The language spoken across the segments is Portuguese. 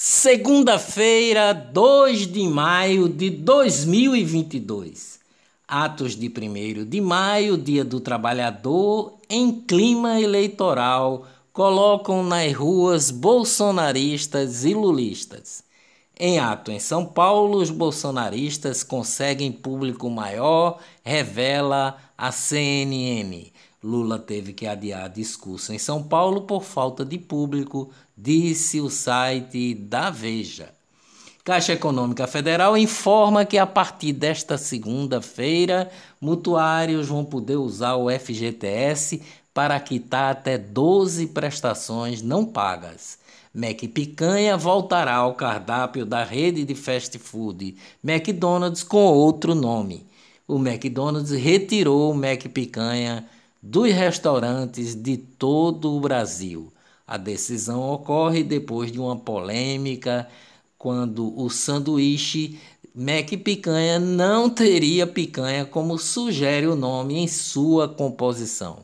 Segunda-feira, 2 de maio de 2022. Atos de 1 de maio, Dia do Trabalhador, em clima eleitoral, colocam nas ruas bolsonaristas e lulistas. Em ato em São Paulo, os bolsonaristas conseguem público maior, revela a CNN. Lula teve que adiar discurso em São Paulo por falta de público, disse o site da Veja. Caixa Econômica Federal informa que a partir desta segunda-feira, mutuários vão poder usar o FGTS para quitar até 12 prestações não pagas. Mac Picanha voltará ao cardápio da rede de fast food McDonald's com outro nome. O McDonald's retirou o Mac Picanha dos restaurantes de todo o Brasil. A decisão ocorre depois de uma polêmica quando o sanduíche Mac Picanha não teria picanha como sugere o nome em sua composição.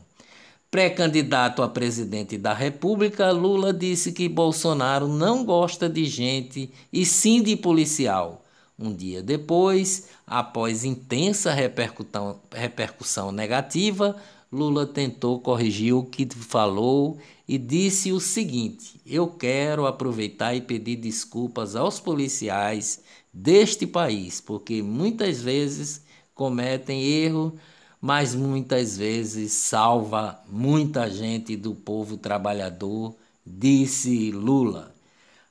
Pré-candidato a presidente da República, Lula disse que Bolsonaro não gosta de gente e sim de policial. Um dia depois, após intensa repercussão negativa, Lula tentou corrigir o que falou e disse o seguinte: Eu quero aproveitar e pedir desculpas aos policiais deste país, porque muitas vezes cometem erro, mas muitas vezes salva muita gente do povo trabalhador, disse Lula.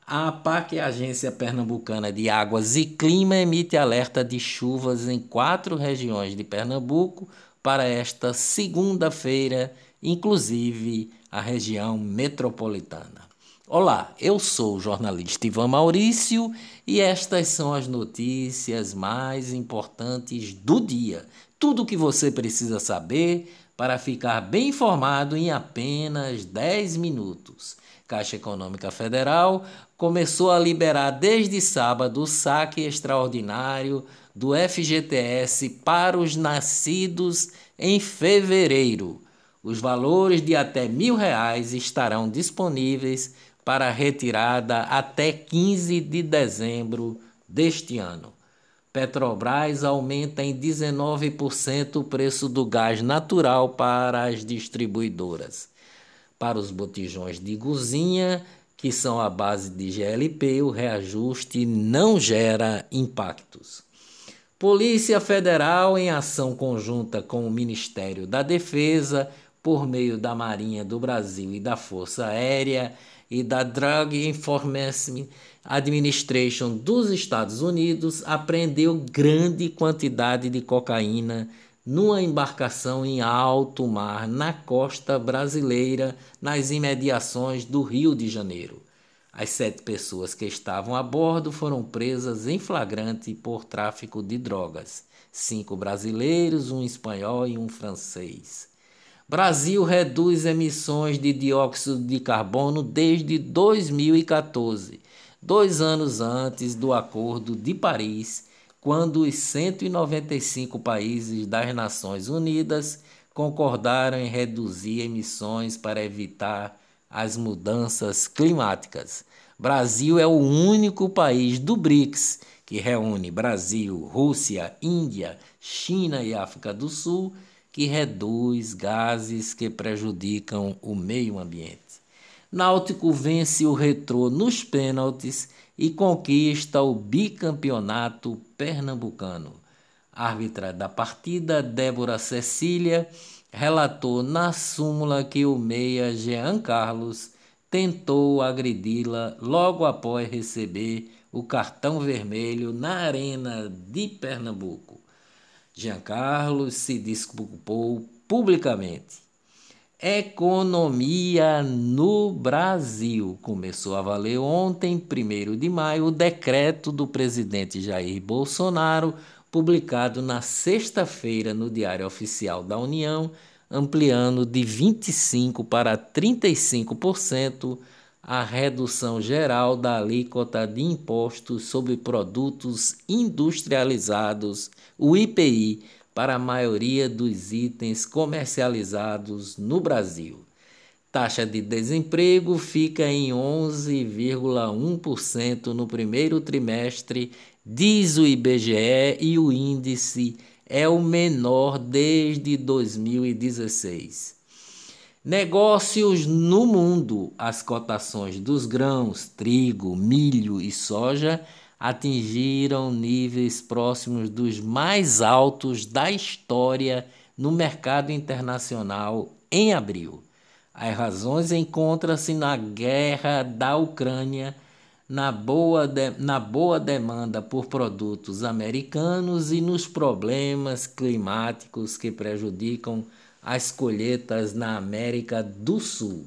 A APAC, a Agência Pernambucana de Águas e Clima, emite alerta de chuvas em quatro regiões de Pernambuco para esta segunda-feira, inclusive a região metropolitana. Olá, eu sou o jornalista Ivan Maurício e estas são as notícias mais importantes do dia. Tudo o que você precisa saber para ficar bem informado em apenas 10 minutos. Caixa Econômica Federal começou a liberar desde sábado o saque extraordinário do FGTS para os nascidos em fevereiro. Os valores de até mil reais estarão disponíveis para retirada até 15 de dezembro deste ano. Petrobras aumenta em 19% o preço do gás natural para as distribuidoras. Para os botijões de cozinha, que são a base de GLP, o reajuste não gera impactos. Polícia Federal, em ação conjunta com o Ministério da Defesa, por meio da Marinha do Brasil e da Força Aérea e da Drug Enforcement Administration dos Estados Unidos, apreendeu grande quantidade de cocaína numa embarcação em alto mar na costa brasileira, nas imediações do Rio de Janeiro. As sete pessoas que estavam a bordo foram presas em flagrante por tráfico de drogas. Cinco brasileiros, um espanhol e um francês. Brasil reduz emissões de dióxido de carbono desde 2014, dois anos antes do Acordo de Paris, quando os 195 países das Nações Unidas concordaram em reduzir emissões para evitar as mudanças climáticas. Brasil é o único país do BRICS que reúne Brasil, Rússia, Índia, China e África do Sul que reduz gases que prejudicam o meio ambiente. Náutico vence o Retrô nos pênaltis e conquista o bicampeonato pernambucano. Árbitra da partida, Débora Cecília, relatou na súmula que o meia Jean Carlos tentou agredi-la logo após receber o cartão vermelho na Arena de Pernambuco. Jean Carlos se desculpou publicamente. Economia no Brasil. Começou a valer ontem, 1 de maio, o decreto do presidente Jair Bolsonaro, publicado na sexta-feira no Diário Oficial da União, ampliando de 25% para 35% a redução geral da alíquota de impostos sobre produtos industrializados, o IPI, para a maioria dos itens comercializados no Brasil. Taxa de desemprego fica em 11,1% no primeiro trimestre, diz o IBGE, e o índice é o menor desde 2016. Negócios no mundo: as cotações dos grãos, trigo, milho e soja atingiram níveis próximos dos mais altos da história no mercado internacional em abril. As razões encontram-se na guerra da Ucrânia, na boa, de, na boa demanda por produtos americanos e nos problemas climáticos que prejudicam as colheitas na América do Sul.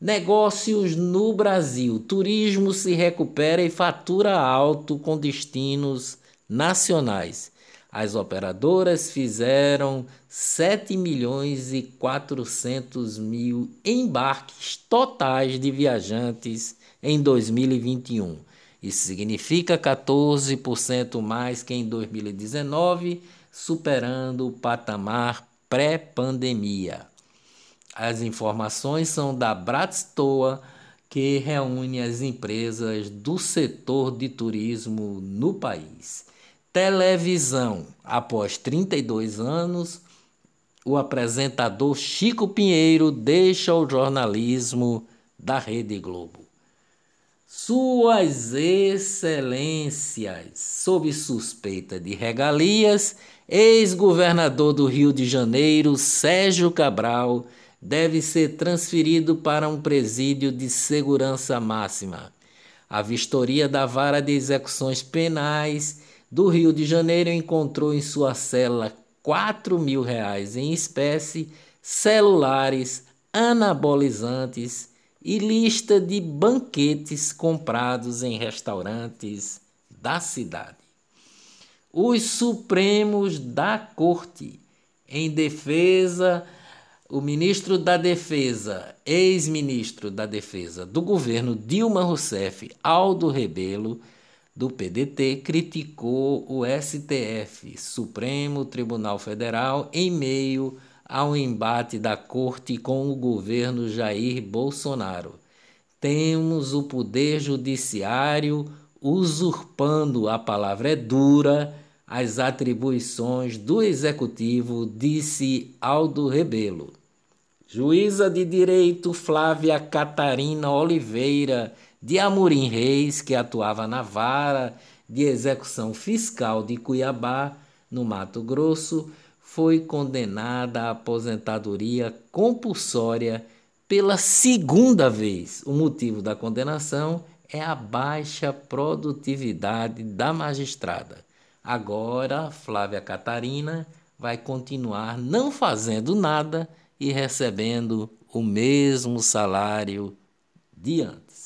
Negócios no Brasil. Turismo se recupera e fatura alto com destinos nacionais. As operadoras fizeram 7 milhões e 400 mil embarques totais de viajantes em 2021. Isso significa 14% mais que em 2019, superando o patamar pré-pandemia. As informações são da Bratstoa, que reúne as empresas do setor de turismo no país. Televisão. Após 32 anos, o apresentador Chico Pinheiro deixa o jornalismo da Rede Globo. Suas Excelências, sob suspeita de regalias, ex-governador do Rio de Janeiro, Sérgio Cabral, deve ser transferido para um presídio de segurança máxima. A vistoria da Vara de Execuções Penais do Rio de Janeiro encontrou em sua cela 4 mil reais em espécie, celulares, anabolizantes e lista de banquetes comprados em restaurantes da cidade. Os Supremos da Corte, em defesa, o ministro da Defesa, ex-ministro da Defesa do governo Dilma Rousseff, Aldo Rebelo, do PDT, criticou o STF, Supremo Tribunal Federal, em meio ao embate da corte com o governo Jair Bolsonaro. Temos o poder judiciário usurpando, a palavra é dura, as atribuições do executivo, disse Aldo Rebelo. Juíza de Direito Flávia Catarina Oliveira de Amorim Reis, que atuava na vara de execução fiscal de Cuiabá, no Mato Grosso, foi condenada à aposentadoria compulsória pela segunda vez. O motivo da condenação é a baixa produtividade da magistrada. Agora, Flávia Catarina vai continuar não fazendo nada e recebendo o mesmo salário de antes.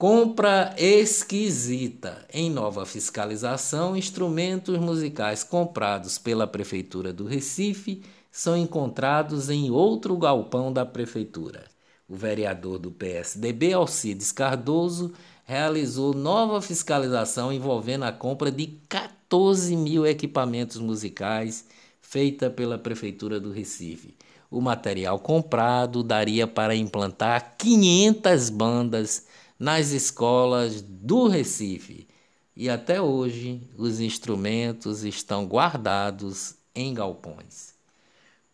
Compra esquisita. Em nova fiscalização, instrumentos musicais comprados pela Prefeitura do Recife são encontrados em outro galpão da Prefeitura. O vereador do PSDB, Alcides Cardoso, realizou nova fiscalização envolvendo a compra de 14 mil equipamentos musicais feita pela Prefeitura do Recife. O material comprado daria para implantar 500 bandas nas escolas do Recife. E até hoje os instrumentos estão guardados em galpões.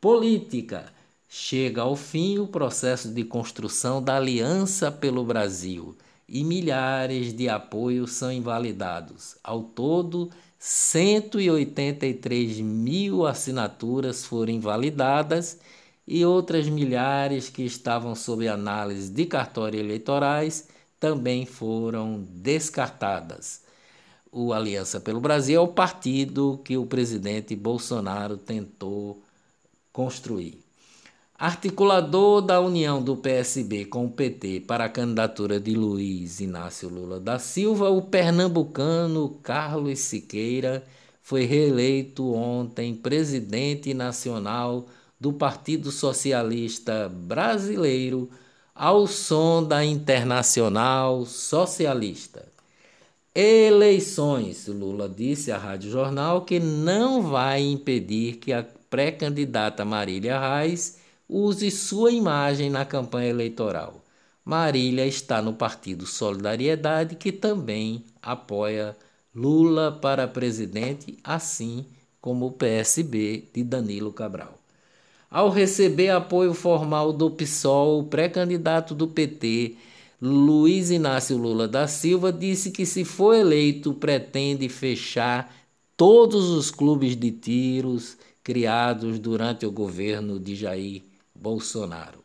Política. Chega ao fim o processo de construção da Aliança pelo Brasil e milhares de apoios são invalidados. Ao todo, 183 mil assinaturas foram invalidadas e outras milhares que estavam sob análise de cartórios eleitorais também foram descartadas. O Aliança pelo Brasil é o partido que o presidente Bolsonaro tentou construir. Articulador da união do PSB com o PT para a candidatura de Luiz Inácio Lula da Silva, o pernambucano Carlos Siqueira foi reeleito ontem presidente nacional do Partido Socialista Brasileiro ao som da Internacional Socialista. Eleições, Lula disse à Rádio Jornal que não vai impedir que a pré-candidata Marília Reis use sua imagem na campanha eleitoral. Marília está no partido Solidariedade, que também apoia Lula para presidente, assim como o PSB de Danilo Cabral. Ao receber apoio formal do PSOL, o pré-candidato do PT, Luiz Inácio Lula da Silva, disse que, se for eleito, pretende fechar todos os clubes de tiros criados durante o governo de Jair Bolsonaro.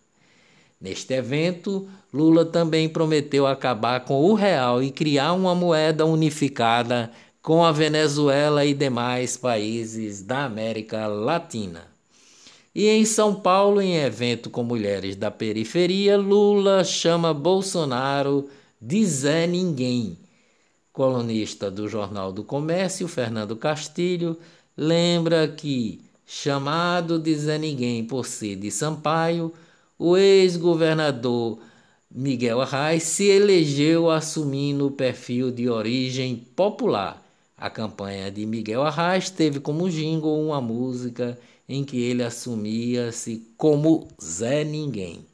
Neste evento, Lula também prometeu acabar com o real e criar uma moeda unificada com a Venezuela e demais países da América Latina. E em São Paulo, em evento com mulheres da periferia, Lula chama Bolsonaro de Zé Ninguém. Colunista do Jornal do Comércio, Fernando Castilho, lembra que, chamado de Zé Ninguém por ser de Sampaio, o ex-governador Miguel Arraes se elegeu assumindo o perfil de origem popular. A campanha de Miguel Arraes teve como jingle uma música em que ele assumia-se como Zé Ninguém.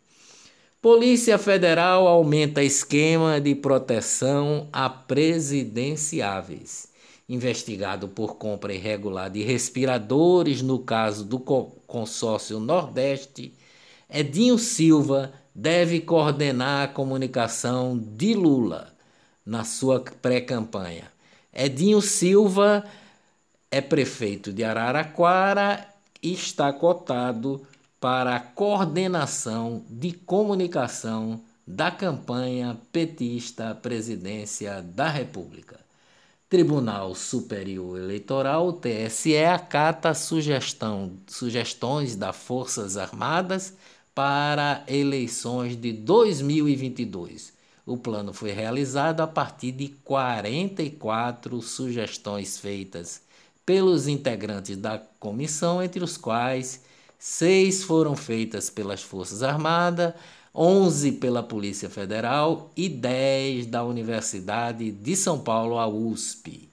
Polícia Federal aumenta esquema de proteção a presidenciáveis. Investigado por compra irregular de respiradores no caso do consórcio Nordeste, Edinho Silva deve coordenar a comunicação de Lula na sua pré-campanha. Edinho Silva é prefeito de Araraquara está cotado para a coordenação de comunicação da campanha petista à presidência da República. Tribunal Superior Eleitoral, TSE, acata sugestão, sugestões das Forças Armadas para eleições de 2022. O plano foi realizado a partir de 44 sugestões feitas pelos integrantes da comissão, entre os quais seis foram feitas pelas Forças Armadas, onze pela Polícia Federal e dez da Universidade de São Paulo, a USP.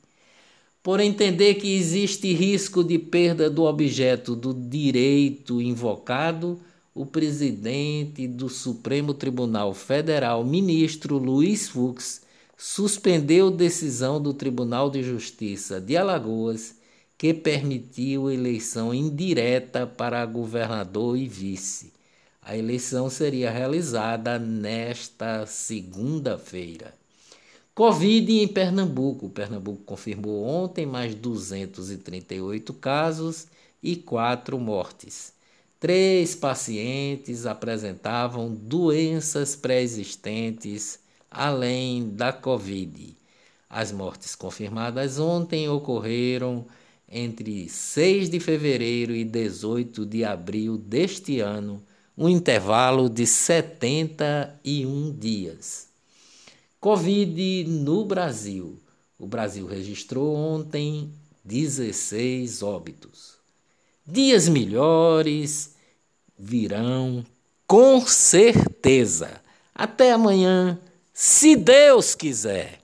Por entender que existe risco de perda do objeto do direito invocado, o presidente do Supremo Tribunal Federal, ministro Luiz Fux, suspendeu decisão do Tribunal de Justiça de Alagoas que permitiu eleição indireta para governador e vice. A eleição seria realizada nesta segunda-feira. Covid em Pernambuco. Pernambuco confirmou ontem mais 238 casos e quatro mortes. Três pacientes apresentavam doenças pré-existentes além da Covid. As mortes confirmadas ontem ocorreram entre 6 de fevereiro e 18 de abril deste ano, um intervalo de 71 dias. Covid no Brasil. O Brasil registrou ontem 16 óbitos. Dias melhores virão com certeza. Até amanhã, se Deus quiser.